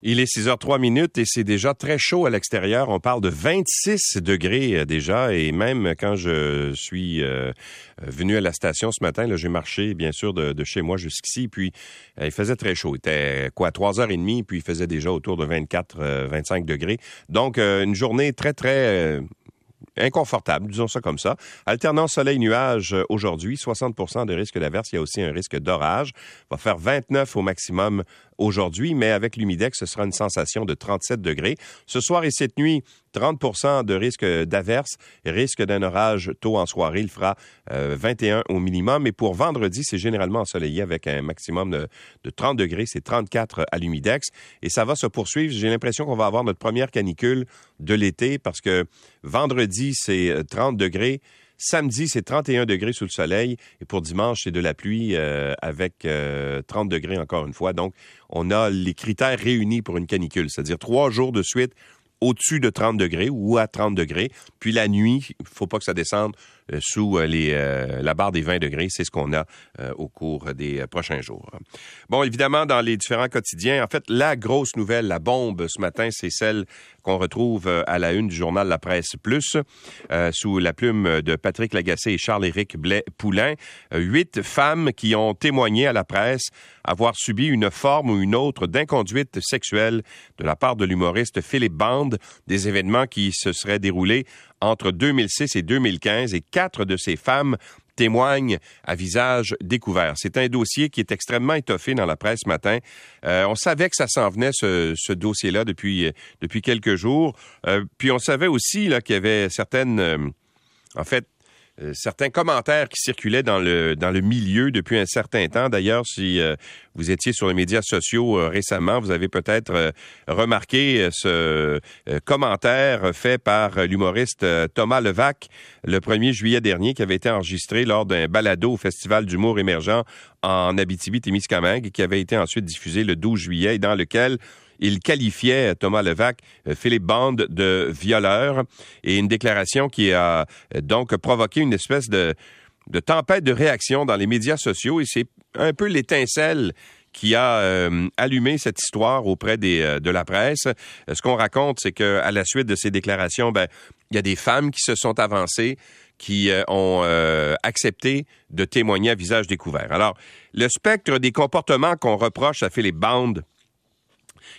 Il est 6h03 minutes et c'est déjà très chaud à l'extérieur. On parle de 26 degrés euh, déjà et même quand je suis euh, venu à la station ce matin, j'ai marché bien sûr de, chez moi jusqu'ici puis euh, il faisait très chaud. Il était quoi 3h30 puis il faisait déjà autour de 24-25 degrés. Donc une journée très très inconfortable, disons ça comme ça. Alternant soleil-nuage aujourd'hui, 60% de risque d'averse. Il y a aussi un risque d'orage. Va faire 29 au maximum aujourd'hui, mais avec l'humidex, ce sera une sensation de 37 degrés. Ce soir et cette nuit, 30% de risque d'averse, risque d'un orage tôt en soirée. Il fera 21 euh, au minimum. Et pour vendredi, c'est généralement ensoleillé avec un maximum de, de 30 degrés. C'est 34 à l'humidex. Et ça va se poursuivre. J'ai l'impression qu'on va avoir notre première canicule de l'été parce que vendredi, c'est 30 degrés. Samedi, c'est 31 degrés sous le soleil. Et pour dimanche, c'est de la pluie euh, avec 30 euh, degrés encore une fois. Donc, on a les critères réunis pour une canicule, c'est-à-dire trois jours de suite au-dessus de 30 degrés ou à 30 degrés. Puis la nuit, il faut pas que ça descende sous euh, les, euh, la barre des 20 degrés. C'est ce qu'on a au cours des prochains jours. Bon, évidemment, dans les différents quotidiens, en fait, la grosse nouvelle, la bombe ce matin, c'est celle qu'on retrouve à la une du journal La Presse Plus, sous la plume de Patrick Lagacé et Charles-Éric Blais-Poulain. huit femmes qui ont témoigné à la presse avoir subi une forme ou une autre d'inconduite sexuelle de la part de l'humoriste Philippe Bande, des événements qui se seraient déroulés entre 2006 et 2015 et quatre de ces femmes témoignent à visage découvert. C'est un dossier qui est extrêmement étoffé dans la presse ce matin. Euh, on savait que ça s'en venait, ce, dossier-là, depuis, depuis quelques jours. Euh, puis on savait aussi qu'il y avait certaines... Euh, en fait, euh, certains commentaires qui circulaient dans le, dans le milieu depuis un certain temps. D'ailleurs, si euh, vous étiez sur les médias sociaux euh, récemment, vous avez peut-être remarqué ce commentaire fait par l'humoriste Thomas Levac le 1er juillet dernier qui avait été enregistré lors d'un balado au Festival d'humour émergent en Abitibi-Témiscamingue qui avait été ensuite diffusé le 12 juillet et dans lequel il qualifiait Thomas Levac, euh, Philippe Bond de violeur et une déclaration qui a euh, donc provoqué une espèce de, tempête de réaction dans les médias sociaux et c'est un peu l'étincelle qui a euh, allumé cette histoire auprès de la presse. Ce qu'on raconte, c'est qu'à la suite de ces déclarations, ben, il y a des femmes qui se sont avancées, qui ont accepté de témoigner à visage découvert. Alors, le spectre des comportements qu'on reproche à Philippe Bond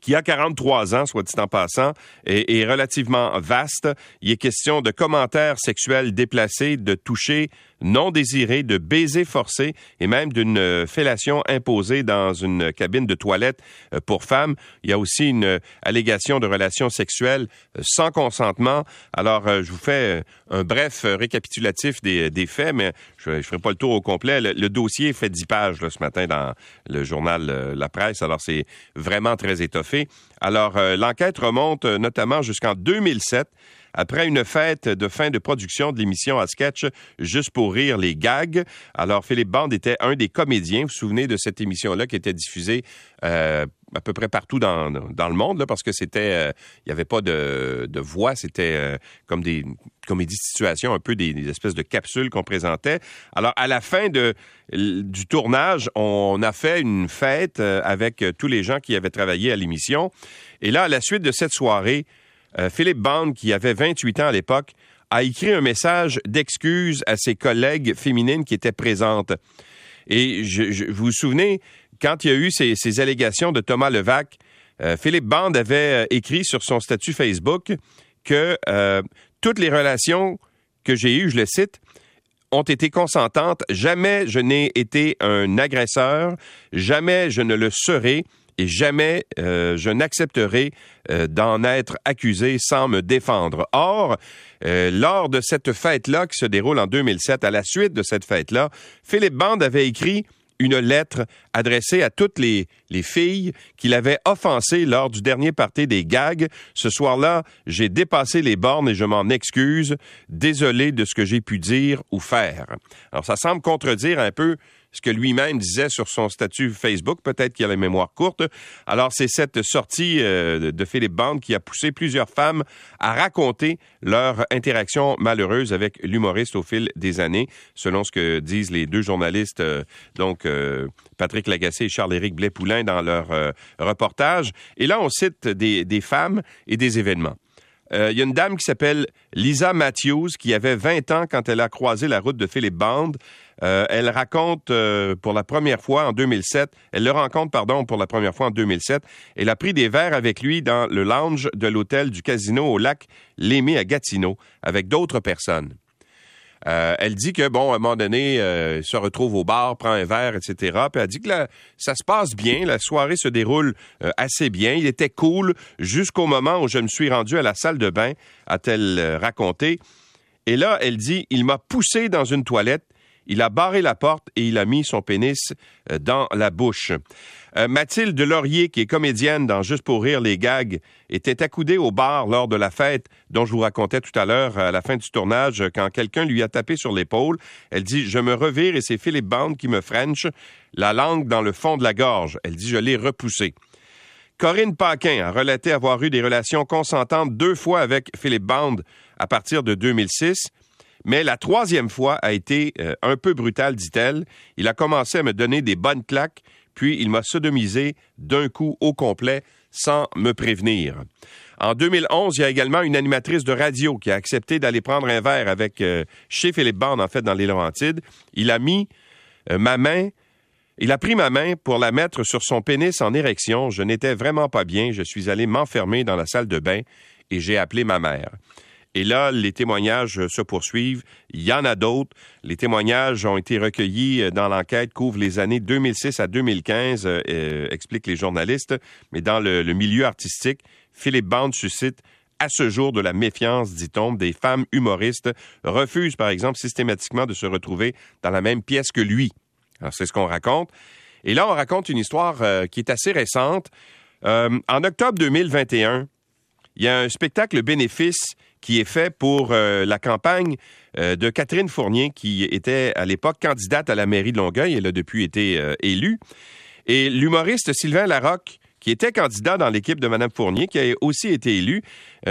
qui a 43 ans, soit dit en passant, est, est relativement vaste. Il est question de commentaires sexuels déplacés, de toucher non désiré, de baiser forcé et même d'une euh, fellation imposée dans une cabine de toilette euh, pour femmes. Il y a aussi une euh, allégation de relations sexuelles sans consentement. Alors, je vous fais un bref récapitulatif des, faits, mais je ne ferai pas le tour au complet. Le, dossier fait 10 pages ce matin dans le journal La Presse, alors c'est vraiment très étoffé. Alors, l'enquête remonte notamment jusqu'en 2007 après une fête de fin de production de l'émission à sketch Juste pour rire les gags. Alors, Philippe Band était un des comédiens. Vous vous souvenez de cette émission-là qui était diffusée euh, à peu près partout dans, dans le monde, là, parce que c'était, euh, il n'y avait pas de, de voix, c'était euh, comme des comédies de situation, un peu des, espèces de capsules qu'on présentait. Alors, à la fin de, du tournage, on a fait une fête avec tous les gens qui avaient travaillé à l'émission. Et là, à la suite de cette soirée, euh, Philippe Bond, qui avait 28 ans à l'époque, a écrit un message d'excuse à ses collègues féminines qui étaient présentes. Et je, vous vous souvenez, quand il y a eu ces, allégations de Thomas Levac, euh, Philippe Bond avait euh, écrit sur son statut Facebook que toutes les relations que j'ai eues, je le cite, ont été consentantes. Jamais je n'ai été un agresseur, jamais je ne le serai et jamais euh, je n'accepterai euh, d'en être accusé sans me défendre. Or, euh, lors de cette fête-là qui se déroule en 2007, à la suite de cette fête-là, Philippe Band avait écrit une lettre adressée à toutes les, les filles qu'il avait offensées lors du dernier party des gags. Ce soir-là, j'ai dépassé les bornes et je m'en excuse. Désolé de ce que j'ai pu dire ou faire. Alors, ça semble contredire un peu ce que lui-même disait sur son statut Facebook. Peut-être qu'il a la mémoire courte. Alors, c'est cette sortie euh, de Philippe Bande qui a poussé plusieurs femmes à raconter leur interaction malheureuse avec l'humoriste au fil des années, selon ce que disent les deux journalistes, euh, donc euh, Patrick Lagacé et Charles-Éric Blais-Poulain dans leur reportage. Et là, on cite des, femmes et des événements. Il y a une dame qui s'appelle Lisa Matthews qui avait 20 ans quand elle a croisé la route de Philippe Band. Euh, elle raconte euh, pour la première fois en 2007, elle le rencontre, pardon, pour la première fois en 2007. Elle a pris des verres avec lui dans le lounge de l'hôtel du casino au lac Lémé à Gatineau avec d'autres personnes. Euh, elle dit que, bon, à un moment donné, euh, se retrouve au bar, prend un verre, etc. Puis elle dit que ça se passe bien, la soirée se déroule euh, assez bien. Il était cool jusqu'au moment où je me suis rendu à la salle de bain, a-t-elle raconté. Et là, elle dit, il m'a poussé dans une toilette il a barré la porte et il a mis son pénis euh, dans la bouche. Euh, Mathilde Laurier, qui est comédienne dans Juste pour rire les gags, était accoudée au bar lors de la fête dont je vous racontais tout à l'heure à la fin du tournage quand quelqu'un lui a tapé sur l'épaule. Elle dit Je me revire et c'est Philippe Bande qui me french, la langue dans le fond de la gorge. Elle dit Je l'ai repoussé. Corinne Paquin a relaté avoir eu des relations consentantes deux fois avec Philippe Band à partir de 2006. Mais la troisième fois a été euh, un peu brutale, dit-elle. Il a commencé à me donner des bonnes claques, puis il m'a sodomisé d'un coup au complet sans me prévenir. En 2011, il y a également une animatrice de radio qui a accepté d'aller prendre un verre avec euh, chez Philippe Bond, en fait, dans les Laurentides. Il a mis euh, ma main il a pris ma main pour la mettre sur son pénis en érection. Je n'étais vraiment pas bien. Je suis allé m'enfermer dans la salle de bain et j'ai appelé ma mère. Et là, les témoignages se poursuivent. Il y en a d'autres. Les témoignages ont été recueillis euh, dans l'enquête couvre les années 2006 à 2015, euh, euh, expliquent les journalistes. Mais dans le, milieu artistique, Philippe Bande suscite à ce jour de la méfiance, dit-on, des femmes humoristes refusent, par exemple, systématiquement de se retrouver dans la même pièce que lui. Alors, c'est ce qu'on raconte. Et là, on raconte une histoire qui est assez récente. en octobre 2021, il y a un spectacle bénéfice qui est fait pour euh, la campagne euh, de Catherine Fournier, qui était à l'époque candidate à la mairie de Longueuil. Elle a depuis été euh, élue. Et l'humoriste Sylvain Larocque, qui était candidat dans l'équipe de Mme Fournier, qui a aussi été élu,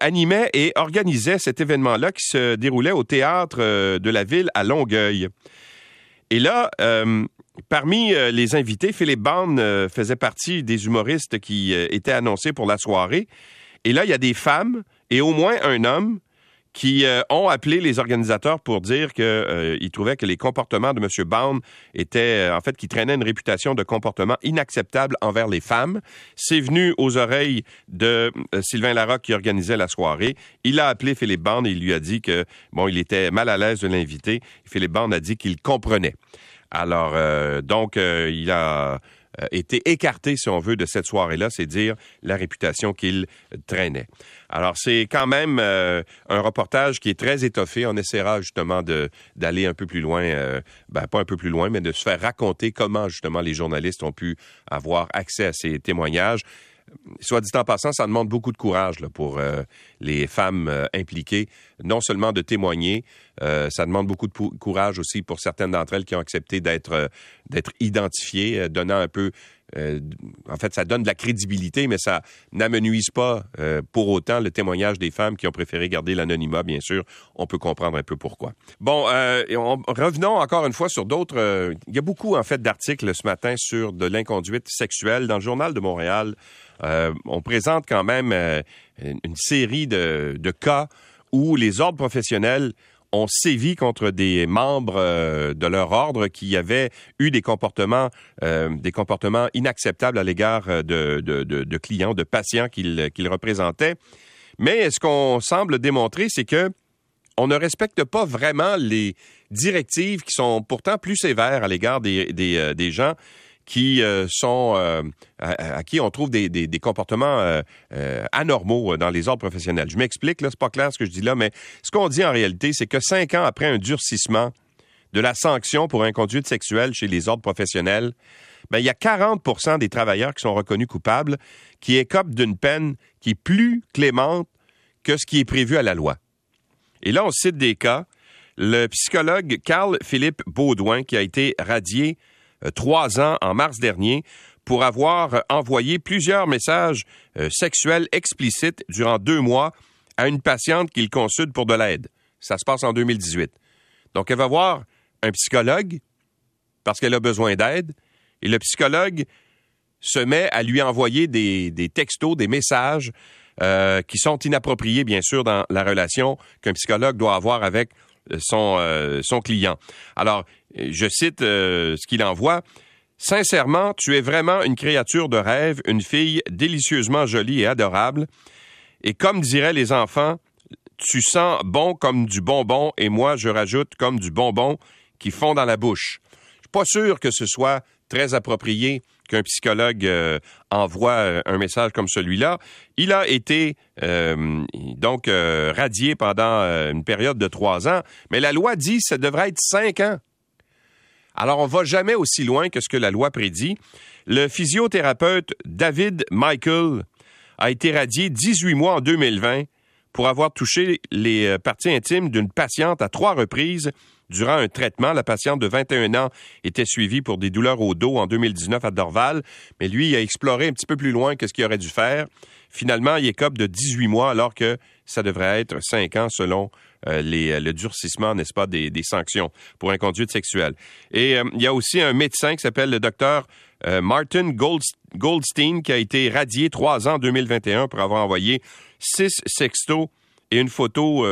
animait et organisait cet événement-là qui se déroulait au théâtre de la ville à Longueuil. Et là, parmi les invités, Philippe Bond faisait partie des humoristes qui étaient annoncés pour la soirée. Et là, il y a des femmes et au moins un homme qui euh, ont appelé les organisateurs pour dire qu'ils euh, trouvaient que les comportements de M. Bond étaient, euh, en fait, qui traînaient une réputation de comportement inacceptable envers les femmes. C'est venu aux oreilles de Sylvain Larocque qui organisait la soirée. Il a appelé Philippe Bond et il lui a dit que, bon, il était mal à l'aise de l'inviter. Philippe Bond a dit qu'il comprenait. Alors, donc, il a euh, été écarté, si on veut, de cette soirée-là, c'est dire la réputation qu'il traînait. Alors, c'est quand même euh, un reportage qui est très étoffé. On essaiera justement d'aller un peu plus loin, euh, ben, pas un peu plus loin, mais de se faire raconter comment justement les journalistes ont pu avoir accès à ces témoignages soit dit en passant, ça demande beaucoup de courage pour euh, les femmes euh, impliquées, non seulement de témoigner, euh, ça demande beaucoup de courage aussi pour certaines d'entre elles qui ont accepté d'être d'être identifiées, donnant un peu en fait, ça donne de la crédibilité, mais ça n'amenuise pas pour autant le témoignage des femmes qui ont préféré garder l'anonymat, bien sûr. On peut comprendre un peu pourquoi. Bon, revenons encore une fois sur d'autres. il y a beaucoup, en fait, d'articles ce matin sur de l'inconduite sexuelle. Dans le Journal de Montréal, euh, on présente quand même euh, une série de, cas où les ordres professionnels ont sévi contre des membres euh, de leur ordre qui avaient eu des comportements, des comportements inacceptables à l'égard de, clients, de patients qu'ils représentaient. Mais ce qu'on semble démontrer, c'est que on ne respecte pas vraiment les directives qui sont pourtant plus sévères à l'égard des gens qui euh, sont euh, à, qui on trouve des, comportements euh, anormaux dans les ordres professionnels. Je m'explique, là, c'est pas clair ce que je dis là, mais ce qu'on dit en réalité, c'est que cinq ans après un durcissement de la sanction pour inconduite sexuelle chez les ordres professionnels, ben, il y a 40% des travailleurs qui sont reconnus coupables qui écopent d'une peine qui est plus clémente que ce qui est prévu à la loi. Et là, on cite des cas. Le psychologue Carl Philippe Baudouin, qui a été radié trois ans en mars dernier pour avoir envoyé plusieurs messages sexuels explicites durant deux mois à une patiente qu'il consulte pour de l'aide. Ça se passe en 2018. Donc, elle va voir un psychologue parce qu'elle a besoin d'aide et le psychologue se met à lui envoyer des, textos, des messages euh, qui sont inappropriés, bien sûr, dans la relation qu'un psychologue doit avoir avec euh, son, euh, son client. Alors, je cite ce qu'il envoie. Sincèrement, tu es vraiment une créature de rêve, une fille délicieusement jolie et adorable. Et comme diraient les enfants, tu sens bon comme du bonbon et moi, je rajoute comme du bonbon qui fond dans la bouche. Je suis pas sûr que ce soit très approprié qu'un psychologue euh, envoie euh, un message comme celui-là. Il a été euh, donc radié pendant une période de trois ans, mais la loi dit que ça devrait être cinq ans. Alors, on va jamais aussi loin que ce que la loi prédit. Le physiothérapeute David Michael a été radié 18 mois en 2020 pour avoir touché les parties intimes d'une patiente à trois reprises Durant un traitement, la patiente de 21 ans était suivie pour des douleurs au dos en 2019 à Dorval, mais lui a exploré un petit peu plus loin que ce qu'il aurait dû faire. Finalement, il écope de 18 mois alors que ça devrait être 5 ans selon euh, les, le durcissement, n'est-ce pas, des, sanctions pour inconduite sexuelle. Et euh, il y a aussi un médecin qui s'appelle le docteur euh, Martin Goldstein qui a été radié trois ans en 2021 pour avoir envoyé six sextos et une photo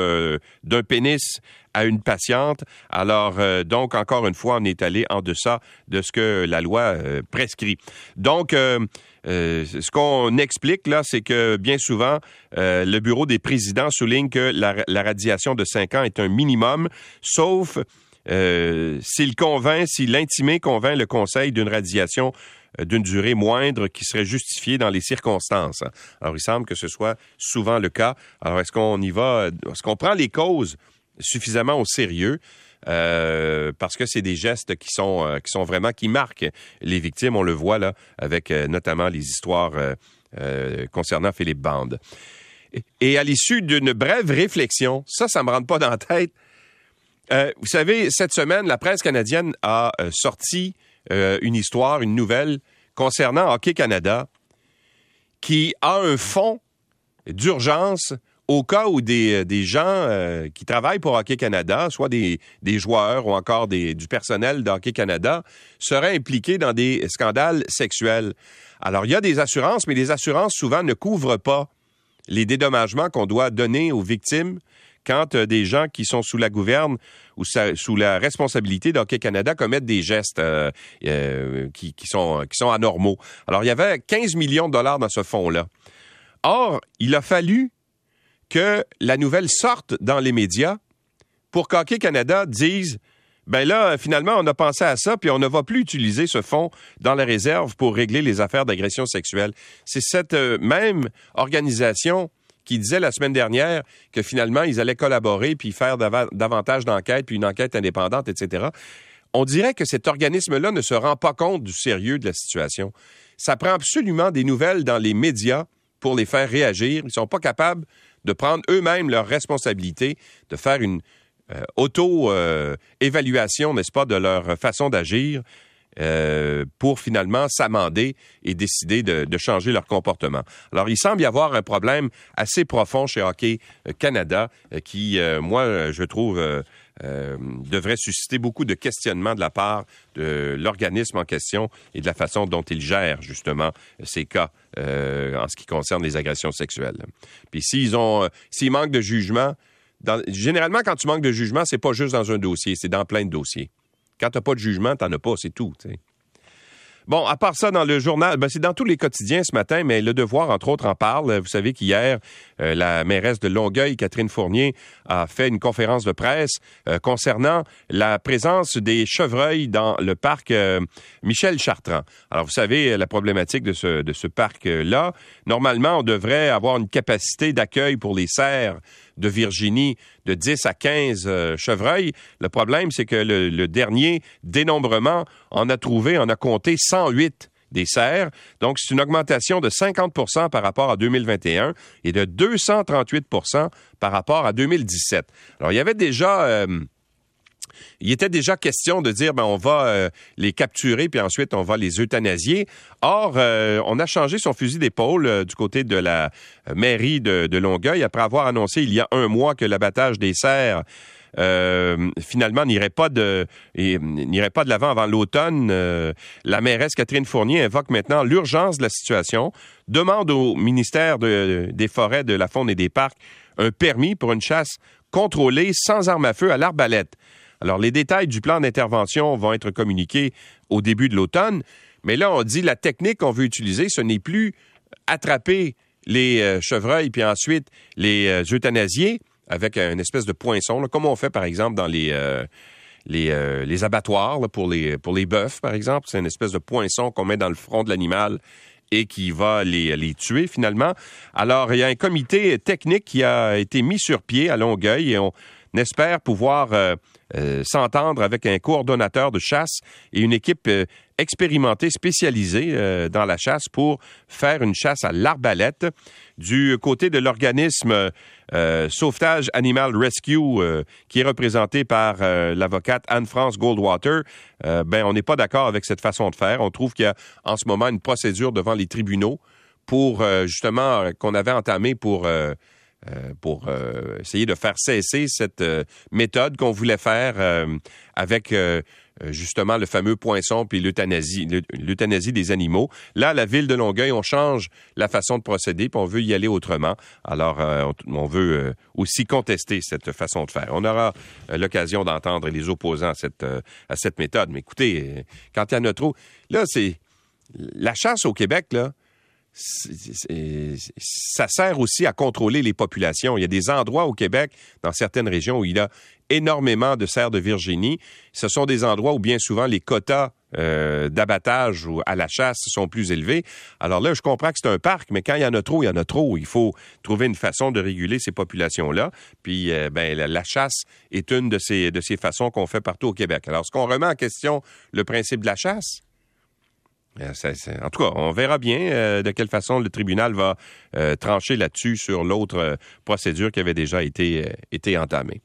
d'un pénis à une patiente. Alors, euh, donc, encore une fois, on est allé en deçà de ce que la loi euh, prescrit. Donc, euh, ce qu'on explique là, c'est que bien souvent, le bureau des présidents souligne que la, radiation de 5 ans est un minimum, sauf s'il convainc, si l'intimé convainc le conseil d'une radiation d'une durée moindre qui serait justifiée dans les circonstances. Alors, il semble que ce soit souvent le cas. Alors, est-ce qu'on y va, est-ce qu'on prend les causes suffisamment au sérieux. Euh, parce que c'est des gestes qui sont euh, qui sont vraiment qui marquent les victimes. On le voit là avec euh, notamment les histoires concernant Philippe Bande. Et, à l'issue d'une brève réflexion, ça, ça me rentre pas dans la tête. vous savez, cette semaine, la presse canadienne a sorti une histoire, une nouvelle concernant Hockey Canada, qui a un fonds d'urgence au cas où des, euh, des gens euh, qui travaillent pour Hockey Canada, soit des, des joueurs ou encore des, du personnel de Hockey Canada, seraient impliqués dans des scandales sexuels. Alors, il y a des assurances, mais les assurances souvent ne couvrent pas les dédommagements qu'on doit donner aux victimes quand euh, des gens qui sont sous la gouverne ou sous la responsabilité d'Hockey Canada commettent des gestes qui, qui, sont, qui sont anormaux. Alors, il y avait 15 millions de dollars dans ce fonds-là. Or, il a fallu que la nouvelle sorte dans les médias pour qu'Hockey Canada dise ben là, finalement, on a pensé à ça, puis on ne va plus utiliser ce fonds dans la réserve pour régler les affaires d'agression sexuelle. C'est cette euh, même organisation qui disait la semaine dernière que finalement, ils allaient collaborer puis faire davantage d'enquêtes, puis une enquête indépendante, etc. On dirait que cet organisme-là ne se rend pas compte du sérieux de la situation. Ça prend absolument des nouvelles dans les médias pour les faire réagir. Ils ne sont pas capables de prendre eux-mêmes leurs responsabilités, de faire une euh, auto-évaluation, n'est-ce pas, de leur façon d'agir euh, pour finalement s'amender et décider de, changer leur comportement. Alors, il semble y avoir un problème assez profond chez Hockey Canada qui, euh, moi, je trouve, devrait susciter beaucoup de questionnements de la part de l'organisme en question et de la façon dont il gère justement ces cas euh, en ce qui concerne les agressions sexuelles. Puis s'ils ont, euh, s'ils manquent de jugement, généralement quand tu manques de jugement, c'est pas juste dans un dossier, c'est dans plein de dossiers. Quand t'as pas de jugement, t'en as pas, c'est tout. Bon, à part ça, dans le journal, ben, c'est dans tous les quotidiens ce matin, mais Le Devoir, entre autres, en parle. Vous savez qu'hier, euh, la mairesse de Longueuil, Catherine Fournier, a fait une conférence de presse euh, concernant la présence des chevreuils dans le parc euh, Michel Chartrand. Alors, vous savez, la problématique de ce, de ce parc-là, normalement, on devrait avoir une capacité d'accueil pour les cerfs de Virginie de 10 à 15 euh, chevreuils. Le problème, c'est que le, dernier dénombrement en a trouvé, en a compté 108 des serres. Donc, c'est une augmentation de 50% par rapport à 2021 et de 238% par rapport à 2017. Alors, il y avait déjà... Euh, il était déjà question de dire ben on va euh, les capturer puis ensuite on va les euthanasier. Or, euh, on a changé son fusil d'épaule euh, du côté de la mairie de, Longueuil après avoir annoncé il y a un mois que l'abattage des cerfs finalement n'irait pas de n'irait pas de l'avant avant l'automne. la mairesse Catherine Fournier invoque maintenant l'urgence de la situation, demande au ministère des Forêts, de la Faune et des Parcs un permis pour une chasse contrôlée sans arme à feu à l'arbalète. Alors, les détails du plan d'intervention vont être communiqués au début de l'automne, mais là, on dit la technique qu'on veut utiliser, ce n'est plus attraper les euh, chevreuils puis ensuite les euh, euthanasier avec une espèce de poinçon, comme on fait par exemple dans les, euh, les, abattoirs pour les, pour les bœufs, par exemple. C'est une espèce de poinçon qu'on met dans le front de l'animal et qui va les, les tuer finalement. Alors, il y a un comité technique qui a été mis sur pied à Longueuil et on espère pouvoir euh, euh, s'entendre avec un coordonnateur de chasse et une équipe euh, expérimentée spécialisée dans la chasse pour faire une chasse à l'arbalète. Du côté de l'organisme Sauvetage Animal Rescue, qui est représenté par l'avocate Anne-France Goldwater, ben on n'est pas d'accord avec cette façon de faire. On trouve qu'il y a en ce moment une procédure devant les tribunaux pour justement qu'on avait entamé pour euh, pour euh, essayer de faire cesser cette euh, méthode qu'on voulait faire avec justement le fameux poinçon puis l'euthanasie, l'euthanasie des animaux. Là, la ville de Longueuil, on change la façon de procéder, puis on veut y aller autrement. Alors, on, veut aussi contester cette façon de faire. On aura l'occasion d'entendre les opposants à cette, à cette méthode. Mais écoutez, quand il y en a trop, là, c'est la chasse au Québec, là, ça sert aussi à contrôler les populations. Il y a des endroits au Québec, dans certaines régions, où il y a énormément de cerfs de Virginie. Ce sont des endroits où bien souvent les quotas euh, d'abattage ou à la chasse sont plus élevés. Alors là, je comprends que c'est un parc, mais quand il y en a trop, il y en a trop. Il faut trouver une façon de réguler ces populations-là. Puis, euh, ben, la, chasse est une de ces, de ces façons qu'on fait partout au Québec. Alors, est-ce qu'on remet en question le principe de la chasse? Euh, en tout cas, on verra bien euh, de quelle façon le tribunal va euh, trancher là-dessus sur l'autre procédure qui avait déjà été, été entamée.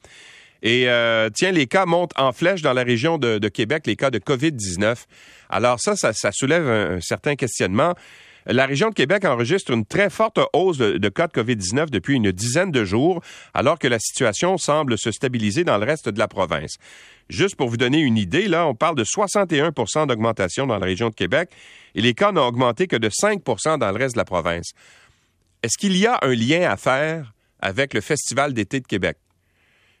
Et tiens, les cas montent en flèche dans la région de, Québec, les cas de COVID-19. Alors ça, ça, soulève un, certain questionnement. La région de Québec enregistre une très forte hausse de, cas de COVID-19 depuis une dizaine de jours, alors que la situation semble se stabiliser dans le reste de la province. Juste pour vous donner une idée, là, on parle de 61% d'augmentation dans la région de Québec et les cas n'ont augmenté que de 5% dans le reste de la province. Est-ce qu'il y a un lien à faire avec le Festival d'été de Québec?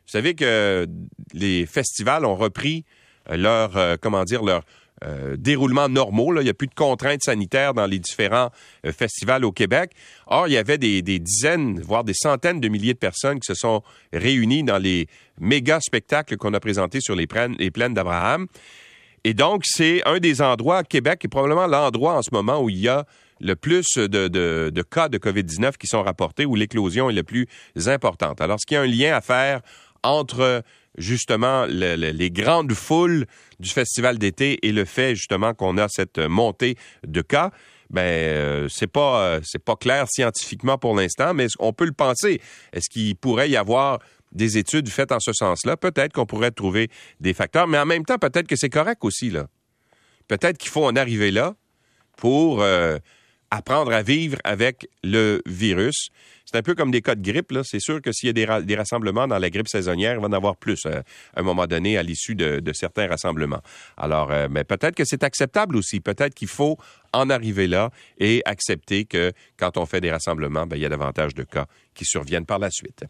Vous savez que les festivals ont repris leur, euh, comment dire, leur, euh, déroulement normaux. Il n'y a plus de contraintes sanitaires dans les différents euh, festivals au Québec. Or, il y avait des, dizaines, voire des centaines de milliers de personnes qui se sont réunies dans les méga spectacles qu'on a présentés sur les plaines, d'Abraham. Et donc, c'est un des endroits Québec, et probablement l'endroit en ce moment où il y a le plus de, de, de cas de COVID-19 qui sont rapportés, où l'éclosion est la plus importante. Alors, est-ce qu'il y a un lien à faire entre justement les grandes foules du festival d'été et le fait justement qu'on a cette montée de cas, ben euh, c'est pas euh, c'est pas clair scientifiquement pour l'instant, mais on peut le penser? Est-ce qu'il pourrait y avoir des études faites en ce sens-là? Peut-être qu'on pourrait trouver des facteurs, mais en même temps, peut-être que c'est correct aussi là. Peut-être qu'il faut en arriver là pour euh, apprendre à vivre avec le virus. C'est un peu comme des cas de grippe. Là. C'est sûr que s'il y a des, rassemblements dans la grippe saisonnière, il va en avoir plus euh, à un moment donné à l'issue de, certains rassemblements. Alors, euh, mais peut-être que c'est acceptable aussi. Peut-être qu'il faut en arriver là et accepter que quand on fait des rassemblements, ben, il y a davantage de cas qui surviennent par la suite.